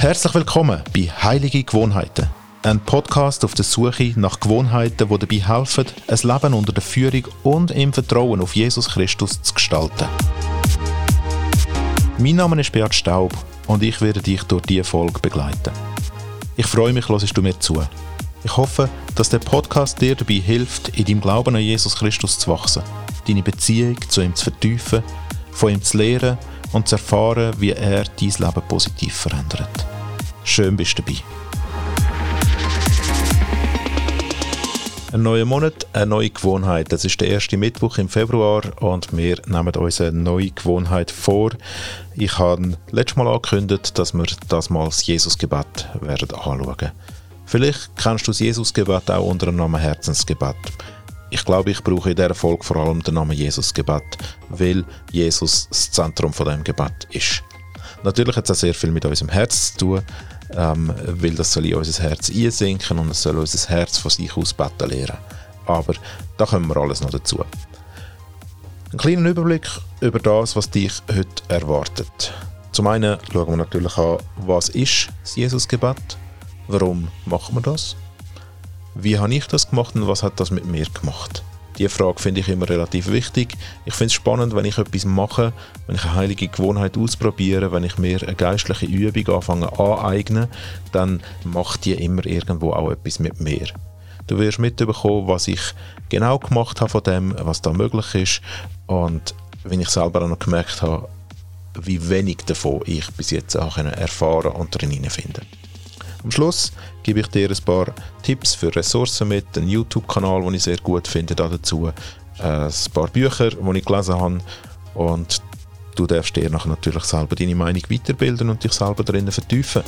Herzlich willkommen bei Heilige Gewohnheiten. Ein Podcast auf der Suche nach Gewohnheiten, die dabei helfen, ein Leben unter der Führung und im Vertrauen auf Jesus Christus zu gestalten. Mein Name ist Beat Staub und ich werde dich durch diese Folge begleiten. Ich freue mich, hörst du mir zu. Ich hoffe, dass der Podcast dir dabei hilft, in deinem Glauben an Jesus Christus zu wachsen, deine Beziehung zu ihm zu vertiefen, von ihm zu lernen und zu erfahren, wie er dein Leben positiv verändert. Schön bist du dabei. Ein neuer Monat, eine neue Gewohnheit. Das ist der erste Mittwoch im Februar und wir nehmen uns eine neue Gewohnheit vor. Ich habe letztes Mal angekündigt, dass wir das mal das Jesusgebet werden anschauen. Vielleicht kennst du das Jesusgebet auch unter dem Namen Herzensgebet. Ich glaube, ich brauche in dieser Folge vor allem den Namen Jesusgebet, weil Jesus das Zentrum von dem Gebet ist. Natürlich hat es auch sehr viel mit unserem Herz zu tun, ähm, weil das soll in unser Herz einsinken und es soll unser Herz von sich aus beten lernen. Aber da kommen wir alles noch dazu. Ein kleiner Überblick über das, was dich heute erwartet. Zum einen schauen wir natürlich an, was ist das Jesusgebet, warum machen wir das, wie habe ich das gemacht und was hat das mit mir gemacht. Die Frage finde ich immer relativ wichtig. Ich finde es spannend, wenn ich etwas mache, wenn ich eine heilige Gewohnheit ausprobiere, wenn ich mir eine geistliche Übung anfange aneignen, dann macht die immer irgendwo auch etwas mit mir. Du wirst mitbekommen, was ich genau gemacht habe von dem, was da möglich ist und wenn ich selber auch noch gemerkt habe, wie wenig davon ich bis jetzt auch erfahren und drin finden. Am Schluss gebe ich dir ein paar Tipps für Ressourcen mit, einen YouTube-Kanal, den ich sehr gut finde dazu, äh, ein paar Bücher, die ich gelesen habe und du darfst dir nachher natürlich selber deine Meinung weiterbilden und dich selber darin vertiefen.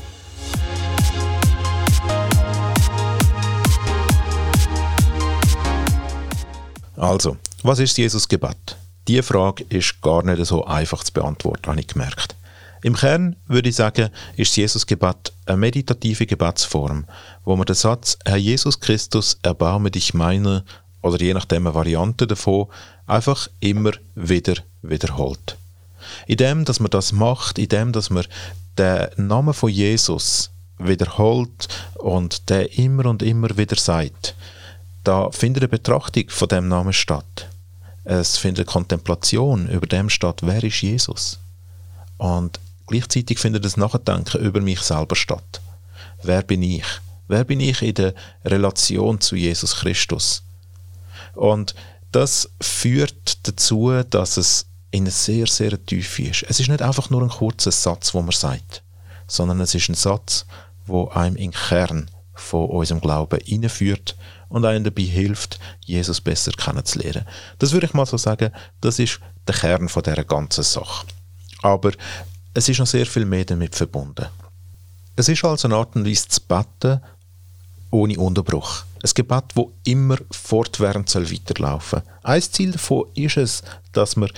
Also, was ist Jesus Gebet? Diese Frage ist gar nicht so einfach zu beantworten, habe ich gemerkt. Im Kern würde ich sagen, ist das Jesusgebet eine meditative Gebetsform, wo man den Satz Herr Jesus Christus, erbarme dich meiner oder je nachdem eine Variante davon einfach immer wieder wiederholt. In dem, dass man das macht, in dem, dass man den Namen von Jesus wiederholt und der immer und immer wieder sagt, da findet eine Betrachtung von dem Namen statt. Es findet eine Kontemplation über dem statt, wer ist Jesus? Und Gleichzeitig findet das Nachdenken über mich selber statt. Wer bin ich? Wer bin ich in der Relation zu Jesus Christus? Und das führt dazu, dass es in einer sehr, sehr Tiefe ist. Es ist nicht einfach nur ein kurzer Satz, wo man sagt, sondern es ist ein Satz, wo einem in den Kern von unserem Glauben hineinführt und einem dabei hilft, Jesus besser kennenzulernen. Das würde ich mal so sagen, das ist der Kern von dieser ganzen Sache. Aber es ist noch sehr viel mehr damit verbunden. Es ist also eine Art und Weise zu beten, ohne Unterbruch. Ein Gebet, das immer fortwährend weiterlaufen soll. Ein Ziel davon ist es, dass man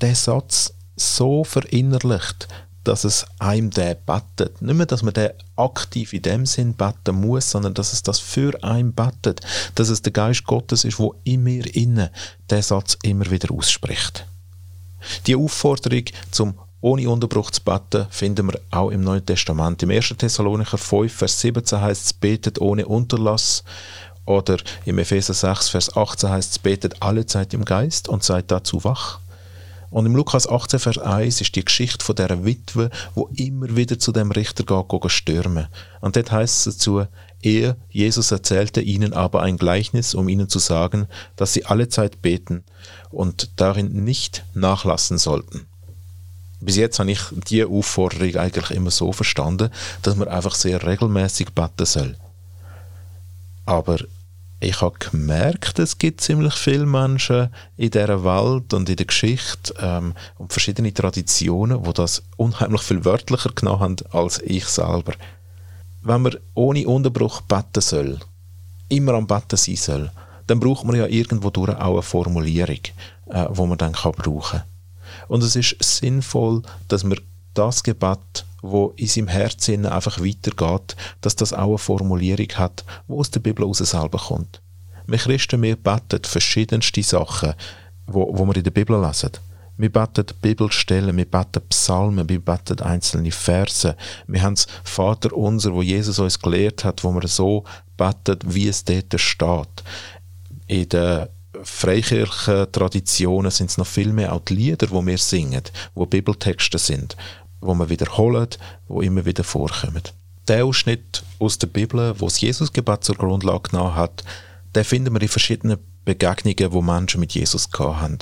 den Satz so verinnerlicht, dass es einem der betet. Nicht mehr, dass man den aktiv in dem Sinn beten muss, sondern dass es das für einen betet. Dass es der Geist Gottes ist, wo in mir innen den Satz immer wieder ausspricht. Die Aufforderung zum ohne Unterbruch zu beten, finden wir auch im Neuen Testament. Im 1. Thessalonicher 5, Vers 17 heißt es, betet ohne Unterlass. Oder im Epheser 6, Vers 18 heißt es, betet alle Zeit im Geist und seid dazu wach. Und im Lukas 18, Vers 1 ist die Geschichte von dieser Witwe, wo immer wieder zu dem Richter geht, stürmen. Und dort heißt es dazu, er, Jesus, erzählte ihnen aber ein Gleichnis, um ihnen zu sagen, dass sie alle Zeit beten und darin nicht nachlassen sollten bis jetzt habe ich diese Aufforderung eigentlich immer so verstanden, dass man einfach sehr regelmäßig beten soll. Aber ich habe gemerkt, es gibt ziemlich viele Menschen in dieser Welt und in der Geschichte ähm, und verschiedene Traditionen, wo das unheimlich viel wörtlicher genommen haben als ich selber. Wenn man ohne Unterbruch beten soll, immer am Betten sein soll, dann braucht man ja irgendwo durch auch eine Formulierung, äh, wo man dann kann brauchen kann. Und es ist sinnvoll, dass man das Gebet, wo in seinem Herzen einfach weitergeht, dass das auch eine Formulierung hat, wo aus der Bibel heraus selber kommt. Wir Christen, wir beten verschiedenste Sachen, wo, wo wir in der Bibel lesen. Wir beten Bibelstellen, wir beten Psalmen, wir beten einzelne Verse. Wir haben das Vater unser, wo Jesus uns gelehrt hat, wo wir so beten, wie es dort steht. In den freikirchlichen Traditionen sind es noch viel mehr auch die Lieder, die wir singen, wo Bibeltexte sind, wo wir wiederholen, wo immer wieder vorkommen. Der Ausschnitt aus der Bibel, wo das Jesusgebet zur Grundlage genommen hat, den finden wir in verschiedenen Begegnungen, wo Menschen mit Jesus hatten.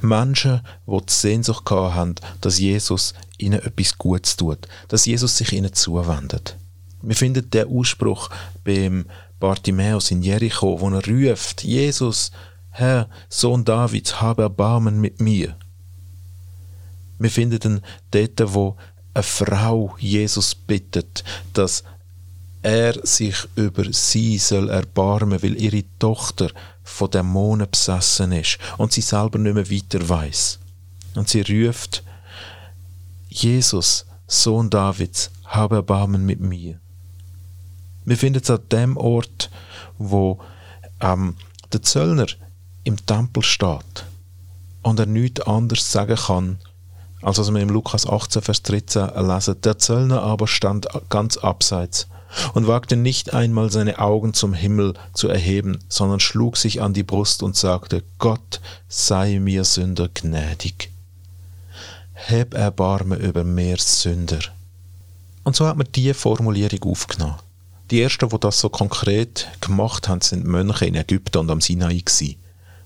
Menschen, die die Sehnsucht haben, dass Jesus ihnen etwas Gutes tut, dass Jesus sich ihnen zuwendet. Wir finden den Ausspruch beim Bartimäus in Jericho, wo er ruft, Jesus, Herr, Sohn Davids, habe Erbarmen mit mir. Wir finden ihn dort, wo eine Frau Jesus bittet, dass er sich über sie soll erbarmen, weil ihre Tochter von Dämonen besessen ist und sie selber nicht mehr weiter weiß. Und sie ruft, Jesus, Sohn Davids, habe Erbarmen mit mir. Wir finden es an dem Ort, wo ähm, der Zöllner im Tempel steht und er nichts anderes sagen kann, als was wir im Lukas 18, Vers 13 lesen. Der Zöllner aber stand ganz abseits und wagte nicht einmal seine Augen zum Himmel zu erheben, sondern schlug sich an die Brust und sagte, Gott sei mir Sünder gnädig. Heb Erbarme über mehr Sünder. Und so hat man diese Formulierung aufgenommen. Die ersten, die das so konkret gemacht haben, sind Mönche in Ägypten und am Sinai gewesen,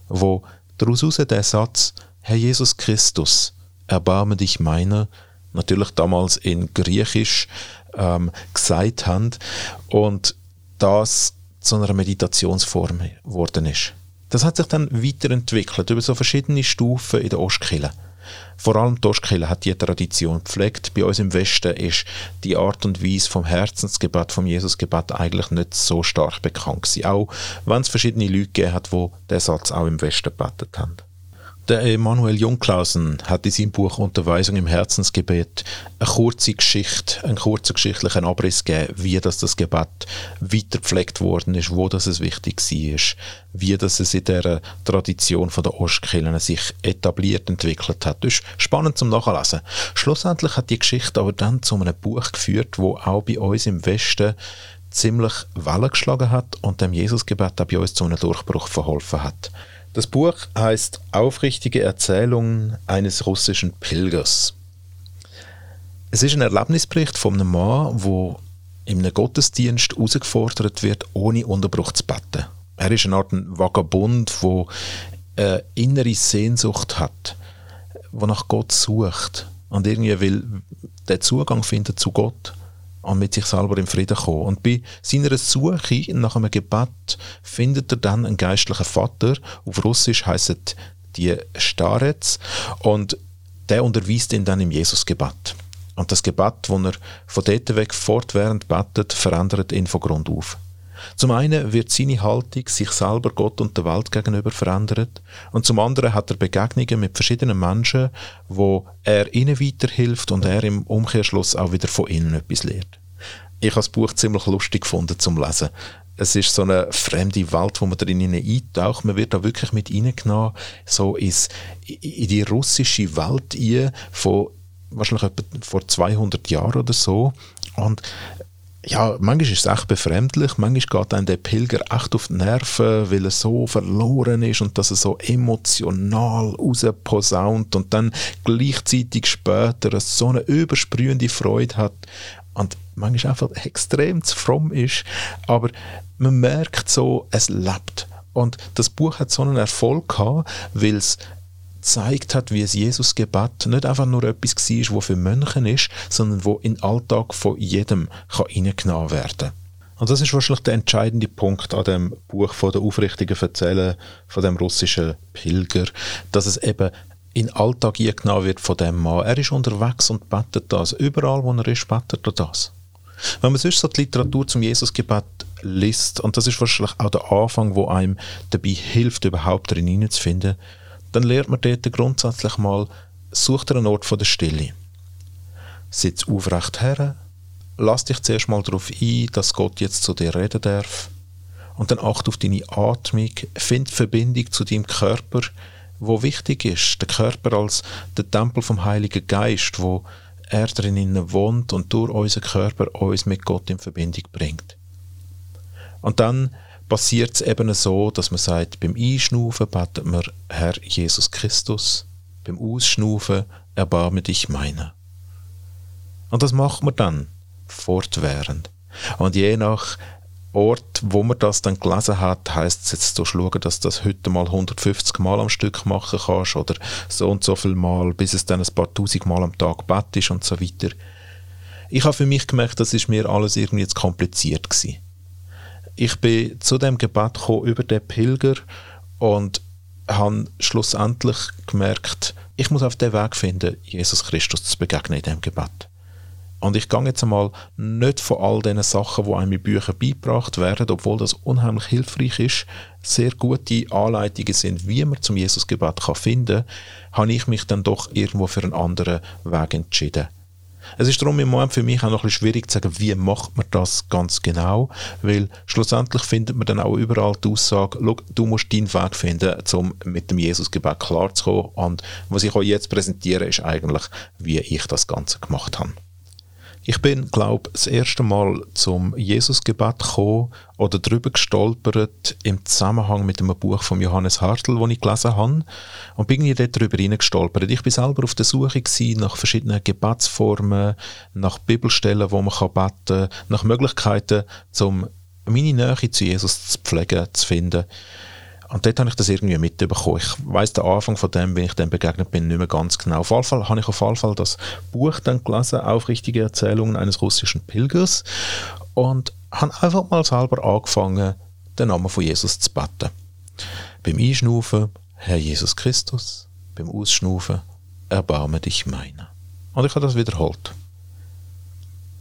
wo daraus der Satz, Herr Jesus Christus, erbarme dich meiner, natürlich damals in Griechisch ähm, gesagt haben und das zu einer Meditationsform geworden ist. Das hat sich dann weiterentwickelt über so verschiedene Stufen in der Ostkille. Vor allem die hat die Tradition gepflegt. Bei uns im Westen ist die Art und Weise vom Herzensgebet, vom Jesusgebet eigentlich nicht so stark bekannt gewesen. Auch wenn es verschiedene Leute gegeben hat, die diesen Satz auch im Westen gebetet haben. Der Emanuel Jungklausen hat in seinem Buch Unterweisung im Herzensgebet eine kurze Geschichte, einen kurzen geschichtlichen Abriss gegeben, wie das, das Gebet weitergepflegt worden ist, wo das es wichtig war, wie das es in der Tradition der Ostkirchen sich etabliert entwickelt hat. Das ist spannend zum Nachlesen. Schlussendlich hat die Geschichte aber dann zu einem Buch geführt, wo auch bei uns im Westen ziemlich Wellen geschlagen hat und dem Jesusgebet auch bei uns zu einem Durchbruch verholfen hat. Das Buch heißt Aufrichtige Erzählungen eines russischen Pilgers. Es ist ein Erlebnisbericht von einem Mann, wo in einem Gottesdienst herausgefordert wird, ohne Unterbruch zu beten. Er ist eine Art Vagabund, der eine innere Sehnsucht hat, der nach Gott sucht und irgendwie will den Zugang finden zu Gott und mit sich selber in Frieden kommen. Und bei seiner Suche nach einem Gebet findet er dann einen geistlichen Vater. Auf Russisch heißt die Starets und der unterweist ihn dann im Jesusgebet. Und das Gebet, das er von dort weg fortwährend betet, verändert ihn von Grund auf. Zum einen wird seine Haltung sich selber Gott und der Welt gegenüber verändert und zum anderen hat er Begegnungen mit verschiedenen Menschen, wo er ihnen weiterhilft und er im Umkehrschluss auch wieder von ihnen etwas lernt. Ich habe das Buch ziemlich lustig gefunden zum Lesen. Es ist so eine fremde Welt, wo man darin eintaucht. Man wird da wirklich mit reingenommen, so ins, in die russische Welt ein, von wahrscheinlich etwa vor 200 Jahren oder so. Und ja, manchmal ist es echt befremdlich, manchmal geht einem der Pilger echt auf die Nerven, weil er so verloren ist und dass er so emotional rausposaunt und dann gleichzeitig später so eine übersprühende Freude hat und manchmal einfach extrem zu fromm ist, aber man merkt so, es lebt. Und das Buch hat so einen Erfolg gehabt, weil es gezeigt hat, wie es Jesus-Gebet nicht einfach nur etwas war, wo für Mönchen ist, sondern wo in den Alltag von jedem kann reingenommen werden. Und das ist wahrscheinlich der entscheidende Punkt an dem Buch von der aufrichtigen Erzählen von dem russischen Pilger, dass es eben in den Alltag eingenommen wird von dem Mann. Er ist unterwegs und betet das. Überall, wo er ist, betet er das. Wenn man sonst so die Literatur zum Jesusgebet liest, und das ist wahrscheinlich auch der Anfang, wo einem dabei hilft, überhaupt darin hineinzufinden, dann lernt man dort grundsätzlich mal, such dir einen Ort der Stille. Sitz aufrecht her, lass dich zuerst mal darauf ein, dass Gott jetzt zu dir reden darf und dann acht auf deine Atmung, find Verbindung zu deinem Körper, wo wichtig ist, der Körper als der Tempel vom Heiligen Geist, wo er drinnen wohnt und durch unseren Körper uns mit Gott in Verbindung bringt. Und dann passiert es eben so, dass man sagt, beim Einschnaufen betet man Herr Jesus Christus, beim Ausschnaufen erbarme dich meiner. Und das macht man dann fortwährend. Und je nach Ort, wo man das dann gelesen hat, heißt es jetzt, du schauen, dass du das heute mal 150 Mal am Stück machen kannst oder so und so viel Mal, bis es dann ein paar tausend Mal am Tag Bett ist und so weiter. Ich habe für mich gemerkt, das ist mir alles irgendwie zu kompliziert gewesen. Ich bin zu dem Gebet gekommen über den Pilger und habe schlussendlich gemerkt, ich muss auf den Weg finden, Jesus Christus zu begegnen in dem Gebet. Und ich gehe jetzt einmal nicht von all diesen Sachen, die einem in Büchern beigebracht werden, obwohl das unheimlich hilfreich ist, sehr gute Anleitungen sind, wie man zum Jesusgebet kann finden kann, habe ich mich dann doch irgendwo für einen anderen Weg entschieden. Es ist darum im Moment für mich auch noch ein bisschen schwierig zu sagen, wie macht man das ganz genau, weil schlussendlich findet man dann auch überall die Aussage, du musst deinen Weg finden, um mit dem Jesusgebet klarzukommen. Und was ich euch jetzt präsentiere, ist eigentlich, wie ich das Ganze gemacht habe. Ich bin, glaube das erste Mal zum Jesusgebet gekommen oder darüber gestolpert im Zusammenhang mit einem Buch von Johannes Hartl, das ich gelesen habe. Und bin ich dort darüber hineingestolpert. Ich bin selber auf der Suche nach verschiedenen Gebetsformen, nach Bibelstellen, wo man beten kann, nach Möglichkeiten, um meine Nähe zu Jesus zu pflegen, zu finden. Und dort habe ich das irgendwie mitbekommen. Ich weiß den Anfang von dem, wenn ich dem begegnet bin, nicht mehr ganz genau. Auf jeden Fall habe ich auf jeden Fall das Buch dann gelesen, Aufrichtige Erzählungen eines russischen Pilgers und habe einfach mal selber angefangen, den Namen von Jesus zu beten. Beim Einschnaufen, Herr Jesus Christus, beim Ausschnaufen, erbarme dich meiner. Und ich habe das wiederholt.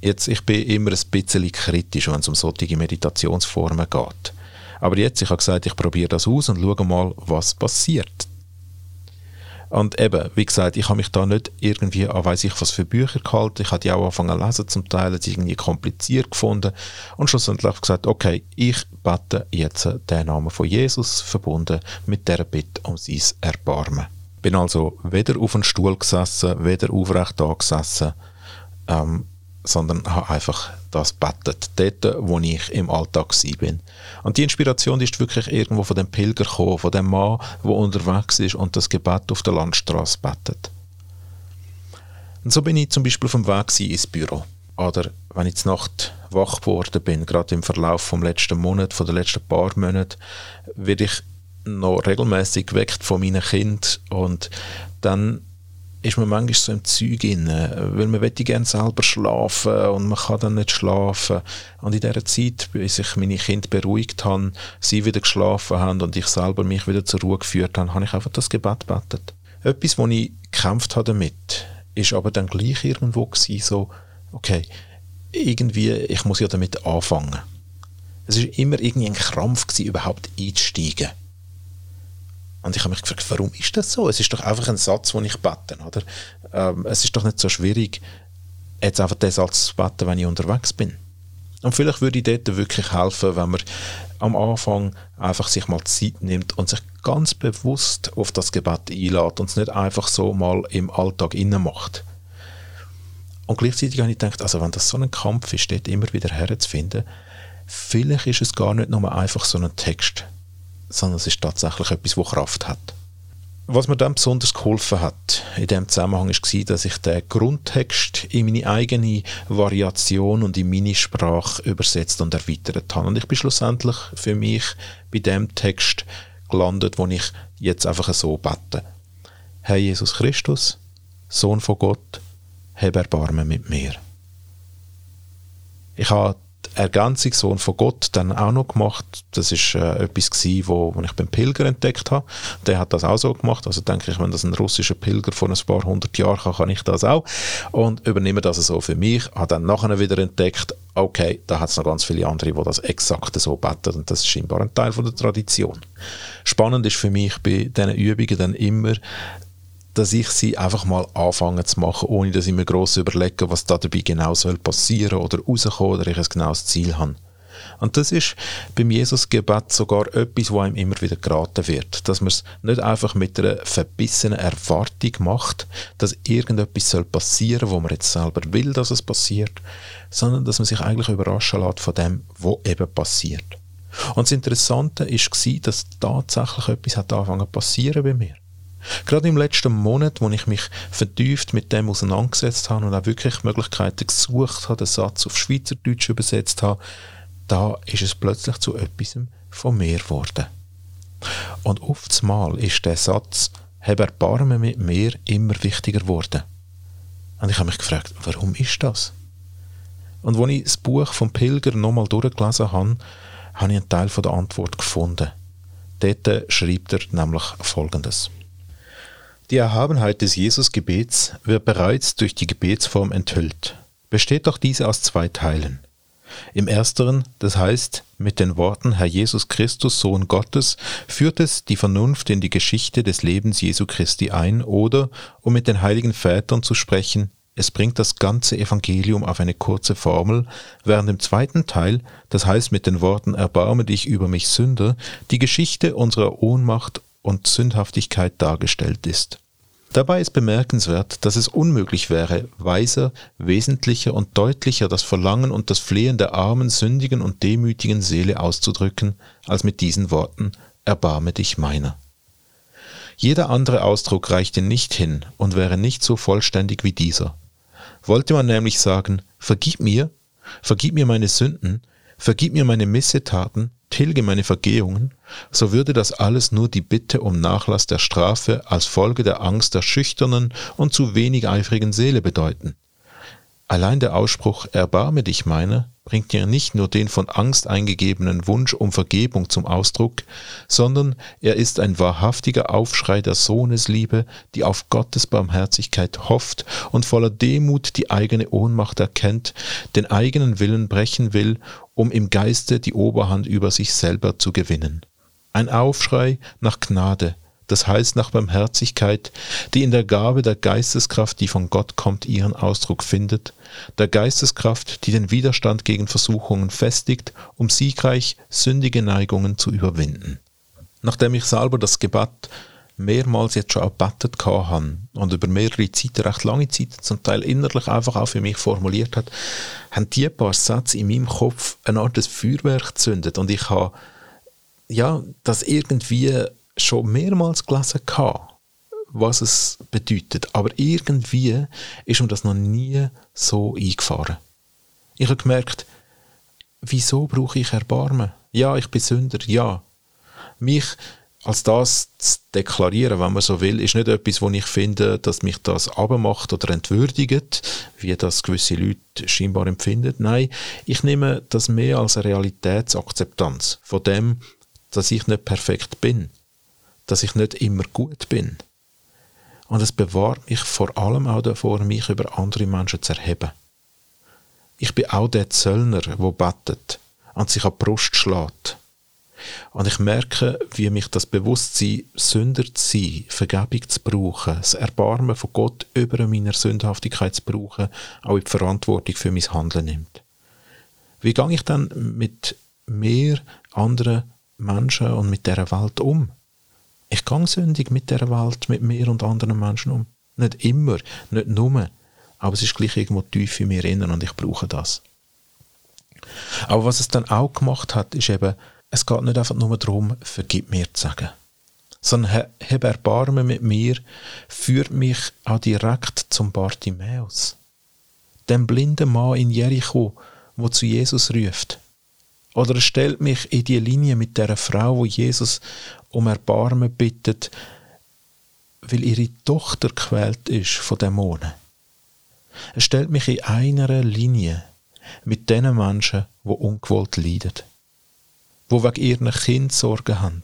Jetzt, ich bin immer ein bisschen kritisch, wenn es um solche Meditationsformen geht. Aber jetzt, ich habe gesagt, ich probiere das aus und schaue mal, was passiert. Und eben, wie gesagt, ich habe mich da nicht irgendwie an weiß ich was für Bücher gehalten. Ich habe die auch angefangen zu lesen, zum Teil es irgendwie kompliziert gefunden. Und schlussendlich gesagt, okay, ich bete jetzt den Namen von Jesus verbunden mit der Bitte um sein Erbarmen. Bin also weder auf einem Stuhl gesessen, weder aufrecht da gesessen, ähm, sondern habe einfach das bettet, dort, wo ich im Alltag bin. Und die Inspiration ist wirklich irgendwo von dem Pilger gekommen, von dem Mann, der unterwegs ist und das Gebet auf der Landstraße bettet. Und so bin ich zum Beispiel vom Weg ins Büro. Oder wenn ich zur Nacht wach geworden bin, gerade im Verlauf vom letzten Monat, von den letzten paar Monaten, werde ich noch regelmäßig geweckt von meinen Kind und dann ist man manchmal so im Zeug inne, weil man möchte gerne selber schlafen und man kann dann nicht schlafen. Und in dieser Zeit, bis ich meine Kinder beruhigt habe, sie wieder geschlafen haben und ich selber mich wieder zur Ruhe geführt habe, habe ich einfach das Gebet betet. Etwas, wo ich gekämpft habe damit, ist aber dann gleich irgendwo gewesen, so, okay, irgendwie, ich muss ja damit anfangen. Es ist immer irgendwie ein Krampf gewesen, überhaupt einzusteigen. Und ich habe mich gefragt, warum ist das so? Es ist doch einfach ein Satz, den ich bete, oder? Ähm, es ist doch nicht so schwierig, jetzt einfach den Satz zu beten, wenn ich unterwegs bin. Und vielleicht würde ich dort wirklich helfen, wenn man am Anfang einfach sich mal Zeit nimmt und sich ganz bewusst auf das Gebet einlädt und es nicht einfach so mal im Alltag innen macht. Und gleichzeitig habe ich gedacht, also wenn das so ein Kampf ist, dort immer wieder herzufinden, vielleicht ist es gar nicht nur einfach so ein Text, sondern es ist tatsächlich etwas, das Kraft hat. Was mir dann besonders geholfen hat in dem Zusammenhang war, dass ich den Grundtext in meine eigene Variation und in meine Sprache übersetzt und erweitert habe. Und ich bin schlussendlich für mich bei dem Text gelandet, wo ich jetzt einfach so bete. Herr Jesus Christus, Sohn von Gott, hab Erbarmen mit mir. Ich habe Ergänzungssohn von Gott dann auch noch gemacht. Das ist äh, etwas gewesen, wo, wo ich beim Pilger entdeckt habe. Der hat das auch so gemacht. Also denke ich, wenn das ein russischer Pilger vor ein paar hundert Jahren kann, kann ich das auch. Und übernehme das so für mich. Habe dann nachher wieder entdeckt, okay, da hat es noch ganz viele andere, die das exakt so beten. Und das ist scheinbar ein Teil von der Tradition. Spannend ist für mich bei diesen Übungen dann immer, dass ich sie einfach mal anfange zu machen, ohne dass ich mir gross überlege, was da dabei genau soll passieren oder rauskommen oder ich ein genaues Ziel habe. Und das ist beim Jesusgebet sogar etwas, wo einem immer wieder geraten wird. Dass man es nicht einfach mit einer verbissenen Erwartung macht, dass irgendetwas soll passieren, wo man jetzt selber will, dass es passiert, sondern dass man sich eigentlich überraschen lässt von dem, was eben passiert. Und das Interessante war, dass tatsächlich etwas hat angefangen zu passieren bei mir. Gerade im letzten Monat, wo ich mich vertieft mit dem auseinandergesetzt habe und auch wirklich Möglichkeiten gesucht habe, den Satz auf Schweizerdeutsch übersetzt habe, da ist es plötzlich zu etwas von mir geworden. Und oftmals ist der Satz, habe Erbarmen mit mir, immer wichtiger geworden. Und ich habe mich gefragt, warum ist das? Und als ich das Buch vom Pilger nochmal durchgelesen habe, habe ich einen Teil der Antwort gefunden. Dort schreibt er nämlich Folgendes. Die Erhabenheit des Jesusgebets wird bereits durch die Gebetsform enthüllt. Besteht doch diese aus zwei Teilen. Im ersteren, das heißt mit den Worten Herr Jesus Christus, Sohn Gottes, führt es die Vernunft in die Geschichte des Lebens Jesu Christi ein oder, um mit den heiligen Vätern zu sprechen, es bringt das ganze Evangelium auf eine kurze Formel, während im zweiten Teil, das heißt mit den Worten Erbarme dich über mich Sünder, die Geschichte unserer Ohnmacht und Sündhaftigkeit dargestellt ist. Dabei ist bemerkenswert, dass es unmöglich wäre, weiser, wesentlicher und deutlicher das Verlangen und das Flehen der armen, sündigen und demütigen Seele auszudrücken, als mit diesen Worten Erbarme dich meiner. Jeder andere Ausdruck reichte nicht hin und wäre nicht so vollständig wie dieser. Wollte man nämlich sagen, vergib mir, vergib mir meine Sünden, vergib mir meine Missetaten, tilge meine Vergehungen, so würde das alles nur die Bitte um Nachlass der Strafe als Folge der Angst der schüchternen und zu wenig eifrigen Seele bedeuten. Allein der Ausspruch Erbarme dich meiner bringt ja nicht nur den von Angst eingegebenen Wunsch um Vergebung zum Ausdruck, sondern er ist ein wahrhaftiger Aufschrei der Sohnesliebe, die auf Gottes Barmherzigkeit hofft und voller Demut die eigene Ohnmacht erkennt, den eigenen Willen brechen will, um im Geiste die Oberhand über sich selber zu gewinnen. Ein Aufschrei nach Gnade, das heißt nach Barmherzigkeit, die in der Gabe der Geisteskraft, die von Gott kommt, ihren Ausdruck findet, der Geisteskraft, die den Widerstand gegen Versuchungen festigt, um siegreich sündige Neigungen zu überwinden. Nachdem ich selber das Gebet mehrmals jetzt schon erbetet habe und über mehrere Zeiten, recht lange Zeit, zum Teil innerlich einfach auch für mich formuliert hat, haben die paar Sätze in meinem Kopf eine Art Feuerwerk gezündet und ich habe ja, das irgendwie schon mehrmals gelesen gehabt, was es bedeutet, aber irgendwie ist mir das noch nie so eingefahren. Ich habe gemerkt, wieso brauche ich Erbarmen? Ja, ich bin Sünder, ja. Mich als das zu deklarieren, wenn man so will, ist nicht etwas, wo ich finde, dass mich das abmacht oder entwürdigt, wie das gewisse Leute scheinbar empfinden. Nein, ich nehme das mehr als eine Realitätsakzeptanz von dem, dass ich nicht perfekt bin dass ich nicht immer gut bin. Und es bewahrt mich vor allem auch davor, mich über andere Menschen zu erheben. Ich bin auch der Zöllner, der bettet und sich an die Brust schlägt. Und ich merke, wie mich das Bewusstsein, Sünder zu sein, Vergebung zu brauchen, das Erbarmen von Gott über meiner Sündhaftigkeit zu brauchen, auch in die Verantwortung für mein Handeln nimmt. Wie gehe ich dann mit mehr anderen Menschen und mit dieser Welt um? Ich gehe sündig mit der Welt, mit mir und anderen Menschen um. Nicht immer, nicht nur, aber es ist gleich irgendwo tief in mir innen und ich brauche das. Aber was es dann auch gemacht hat, ist eben, es geht nicht einfach nur darum, vergib mir zu sagen, sondern hab Erbarmen mit mir, führt mich auch direkt zum Bartimäus, dem blinden Mann in Jericho, wo zu Jesus ruft. Oder er stellt mich in die Linie mit der Frau, wo Jesus um Erbarmen bittet, weil ihre Tochter quält ist von Dämonen. Er stellt mich in einer Linie mit den Menschen, wo ungewollt leiden, wo wegen ihren Kind Sorgen haben,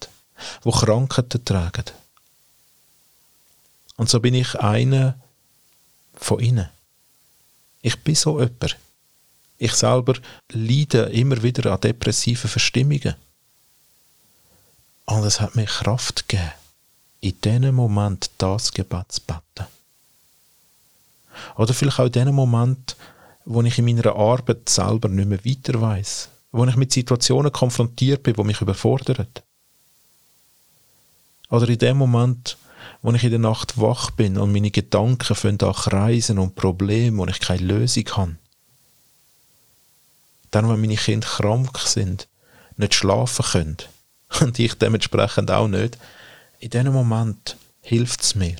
wo Krankheiten tragen. Und so bin ich einer von ihnen. Ich bin so jemand. Ich selber leide immer wieder an depressiven Verstimmungen. Und es hat mir Kraft gegeben, in diesem Moment das Gebet zu beten. Oder vielleicht auch in diesem Moment, wo ich in meiner Arbeit selber nicht mehr weiter weiß, wo ich mit Situationen konfrontiert bin, die mich überfordern. Oder in dem Moment, wo ich in der Nacht wach bin und meine Gedanken fangen an kreisen und Probleme, wo ich keine Lösung habe. Dann, wenn meine Kinder krank sind, nicht schlafen können und ich dementsprechend auch nicht, in diesem Moment hilft es mir,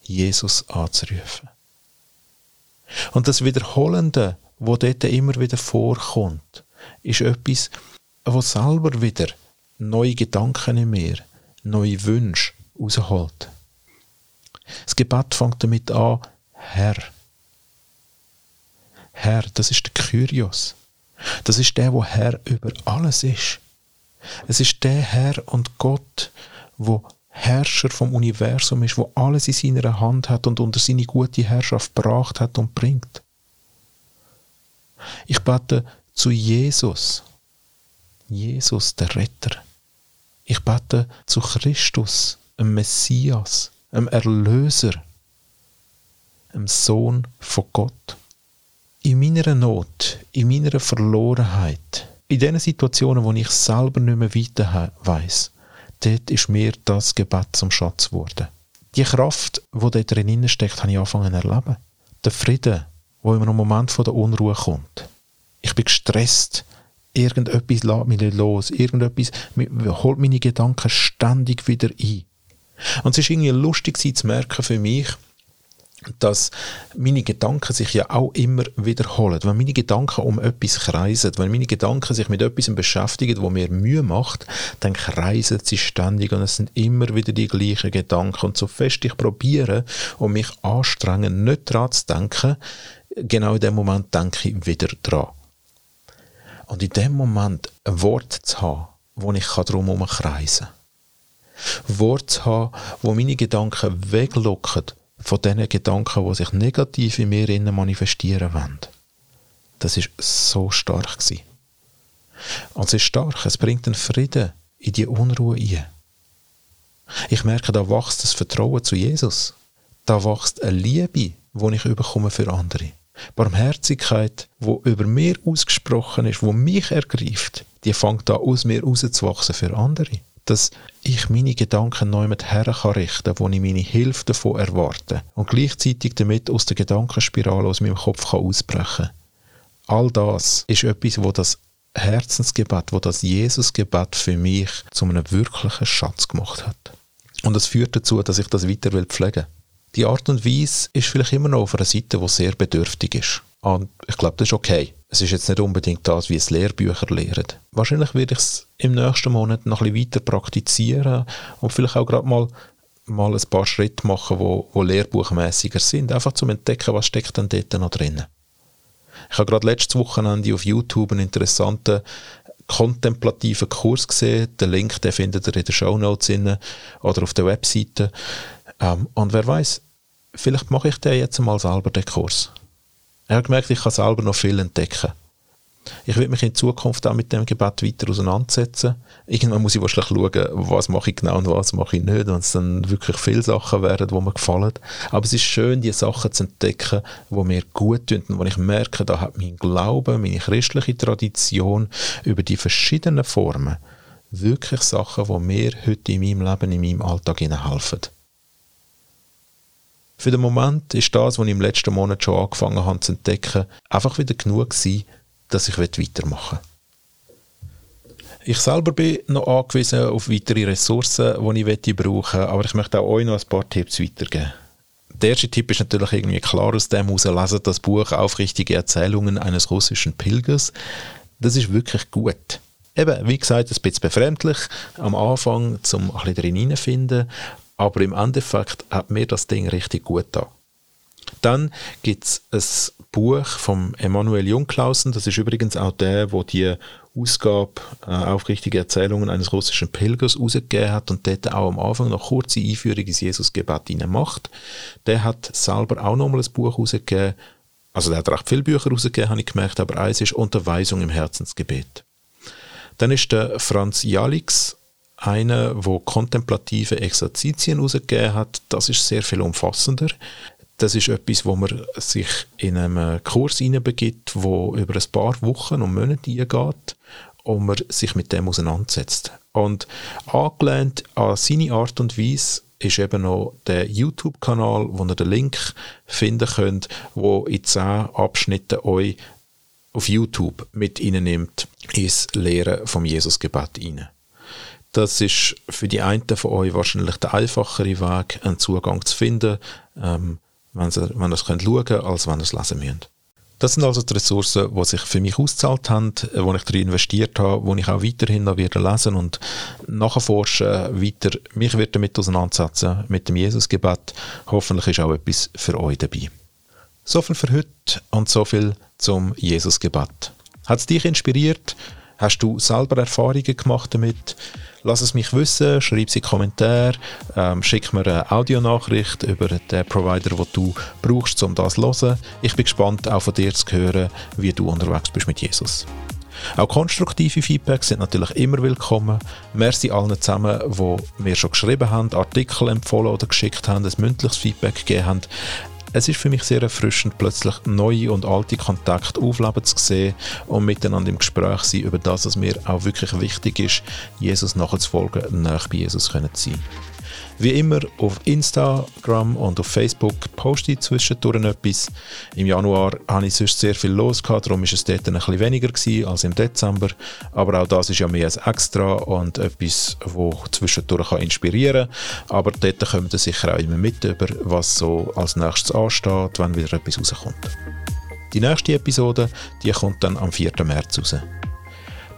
Jesus anzurufen. Und das Wiederholende, wo dort immer wieder vorkommt, ist etwas, was selber wieder neue Gedanken in mir, neue Wünsche rausholt. Das Gebet fängt damit an, Herr. Herr, das ist der Kyrios. Das ist der, wo Herr über alles ist. Es ist der Herr und Gott, wo Herrscher vom Universum ist, wo alles in seiner Hand hat und unter seine gute Herrschaft gebracht hat und bringt. Ich bete zu Jesus, Jesus der Retter. Ich bete zu Christus, dem Messias, dem Erlöser, dem Sohn von Gott. In meiner Not, in meiner Verlorenheit, in den Situationen, wo ich selber nicht mehr weiter weiß, dort ist mir das Gebet zum Schatz geworden. Die Kraft, die dort drin steckt, habe ich angefangen zu erleben. Der Frieden, wo einem Moment von der Unruhe kommt. Ich bin gestresst, irgendetwas lässt mich nicht los, irgendetwas holt meine Gedanken ständig wieder ein. Und es ist irgendwie lustig zu merken für mich, dass meine Gedanken sich ja auch immer wiederholen. Wenn meine Gedanken um etwas kreisen, wenn meine Gedanken sich mit etwas beschäftigen, wo mir Mühe macht, dann kreisen sie ständig und es sind immer wieder die gleichen Gedanken. Und so fest ich probiere und mich anstrenge, nicht daran zu denken, genau in dem Moment denke ich wieder dran. Und in dem Moment ein Wort zu haben, wo ich drum herum kreisen kann. Wort zu haben, wo meine Gedanken weglocken von diesen Gedanken, die sich negativ in mir innen manifestieren wollen. Das ist so stark gewesen. Und es ist stark, es bringt einen Frieden in die Unruhe ein. Ich merke, da wächst das Vertrauen zu Jesus. Da wächst eine Liebe, die ich bekomme für andere. Barmherzigkeit, wo über mir ausgesprochen ist, wo mich ergreift, die fängt da aus mir rauszuwachsen für andere. Dass ich meine Gedanken neu mit Herren kann richten, wo ich meine Hilfe davon erwarte und gleichzeitig damit aus der Gedankenspirale aus meinem Kopf kann ausbrechen. All das ist etwas, wo das Herzensgebet, wo das Jesusgebet für mich zu einem wirklichen Schatz gemacht hat. Und das führt dazu, dass ich das weiter pflegen will die Art und Weise ist vielleicht immer noch auf einer Seite, die sehr bedürftig ist. Und ich glaube, das ist okay. Es ist jetzt nicht unbedingt das, wie es Lehrbücher lehren. Wahrscheinlich werde ich es im nächsten Monat noch ein bisschen weiter praktizieren und vielleicht auch gerade mal, mal ein paar Schritte machen, wo, wo lehrbuchmäßiger sind. Einfach zum Entdecken, was steckt denn dort noch drin. Ich habe gerade letztes Wochenende auf YouTube einen interessanten kontemplativen Kurs gesehen. Den Link den findet ihr in den Show Notes oder auf der Webseite. Ähm, und wer weiß, vielleicht mache ich den jetzt mal selber, den Kurs. Er hat gemerkt, ich kann selber noch viel entdecken. Ich will mich in Zukunft auch mit dem Gebet weiter auseinandersetzen. Irgendwann muss ich wahrscheinlich schauen, was mache ich genau und was mache ich nicht, wenn es dann wirklich viele Sachen werden, die mir gefallen. Aber es ist schön, die Sachen zu entdecken, die mir gut tun und wo ich merke, da hat mein Glaube, meine christliche Tradition über die verschiedenen Formen wirklich Sachen, die mir heute in meinem Leben, in meinem Alltag helfen. Für den Moment ist das, was ich im letzten Monat schon angefangen habe zu entdecken, einfach wieder genug gewesen, dass ich weitermachen will. Ich selber bin noch angewiesen auf weitere Ressourcen, die ich brauchen aber ich möchte auch euch noch ein paar Tipps weitergeben. Der erste Tipp ist natürlich irgendwie klar aus dem heraus, lesen das Buch Aufrichtige Erzählungen eines russischen Pilgers. Das ist wirklich gut. Eben, wie gesagt, ein bisschen befremdlich am Anfang, um ein bisschen drin hineinzufinden, aber im Endeffekt hat mir das Ding richtig gut da. Dann gibt es ein Buch von Emanuel Jungklausen, das ist übrigens auch der, wo die Ausgabe äh, Aufrichtige Erzählungen eines russischen Pilgers rausgegeben hat und dort auch am Anfang noch kurze Einführung ins Jesusgebet macht. Der hat selber auch nochmal ein Buch rausgegeben, also der hat recht viele Bücher rausgegeben, habe ich gemerkt, aber eins ist Unterweisung im Herzensgebet. Dann ist der Franz Jalix einer, wo kontemplative Exerzitien herausgegeben hat. Das ist sehr viel umfassender. Das ist etwas, wo man sich in einem Kurs hineinbegibt, wo über ein paar Wochen und Monate eingeht und man sich mit dem auseinandersetzt. Und angelehnt an seine Art und Weise ist eben noch der YouTube-Kanal, wo ihr den Link finden könnt, wo in zehn Abschnitten euch auf YouTube mit nimmt ins Lehren vom Jesusgebet hinein. Das ist für die einen von euch wahrscheinlich der einfachere Weg, einen Zugang zu finden, ähm, wenn ihr, wenn es könnt schauen könnt, als wenn ihr es lesen müsst. Das sind also die Ressourcen, die sich für mich ausgezahlt haben, wo ich darin investiert habe, wo ich auch weiterhin noch wieder lesen und nachforschen weiter mich wird damit auseinandersetzen mit dem Jesusgebet. Hoffentlich ist auch etwas für euch dabei. So viel für heute und so viel zum Jesusgebet. Hat es dich inspiriert? Hast du selber Erfahrungen gemacht damit? Lass es mich wissen, schreib sie in Kommentare, ähm, schick mir eine Audionachricht über den Provider, den du brauchst, um das zu hören. Ich bin gespannt, auch von dir zu hören, wie du unterwegs bist mit Jesus. Auch konstruktive Feedbacks sind natürlich immer willkommen. Merci allen zusammen, die mir schon geschrieben haben, Artikel empfohlen oder geschickt haben, ein mündliches Feedback gegeben haben. Es ist für mich sehr erfrischend, plötzlich neue und alte Kontakte aufleben zu sehen und miteinander im Gespräch sein über das, was mir auch wirklich wichtig ist, Jesus nachzufolgen, näher bei Jesus zu sein. Wie immer auf Instagram und auf Facebook poste ich zwischendurch etwas. Im Januar hatte ich sonst sehr viel los, gehabt, darum war es dort ein bisschen weniger als im Dezember. Aber auch das ist ja mehr als extra und etwas, das zwischendurch kann inspirieren kann. Aber dort kommt ihr sicher auch immer mit über, was so als nächstes ansteht, wenn wieder etwas rauskommt. Die nächste Episode die kommt dann am 4. März raus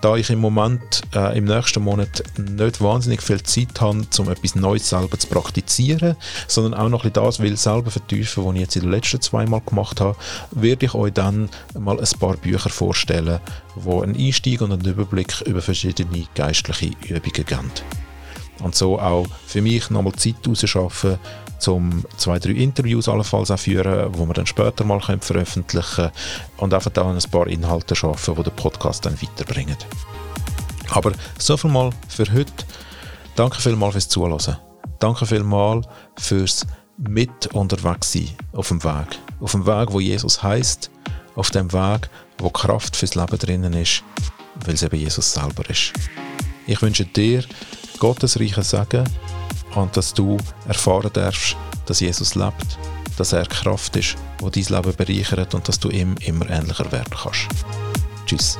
da ich im Moment äh, im nächsten Monat nicht wahnsinnig viel Zeit habe, um etwas Neues selber zu praktizieren, sondern auch noch bisschen das will selber vertiefen, was ich jetzt in den letzten zwei Mal gemacht habe, werde ich euch dann mal ein paar Bücher vorstellen, wo einen Einstieg und einen Überblick über verschiedene geistliche Übungen geben. Und so auch für mich nochmal Zeit rausschaffen, um zwei, drei Interviews allenfalls auch führen, wo wir dann später mal können veröffentlichen und einfach da ein paar Inhalte schaffen, die den Podcast dann weiterbringen. Aber so viel mal für heute. Danke vielmals fürs Zuhören. Danke vielmals fürs mit unterwegs sein auf dem Weg. Auf dem Weg, wo Jesus heißt, auf dem Weg, wo Kraft fürs Leben drinnen ist, weil es eben Jesus selber ist. Ich wünsche dir Gottes reichen Segen und dass du erfahren darfst, dass Jesus lebt, dass er Kraft ist, die dein Leben bereichert und dass du ihm immer ähnlicher werden kannst. Tschüss.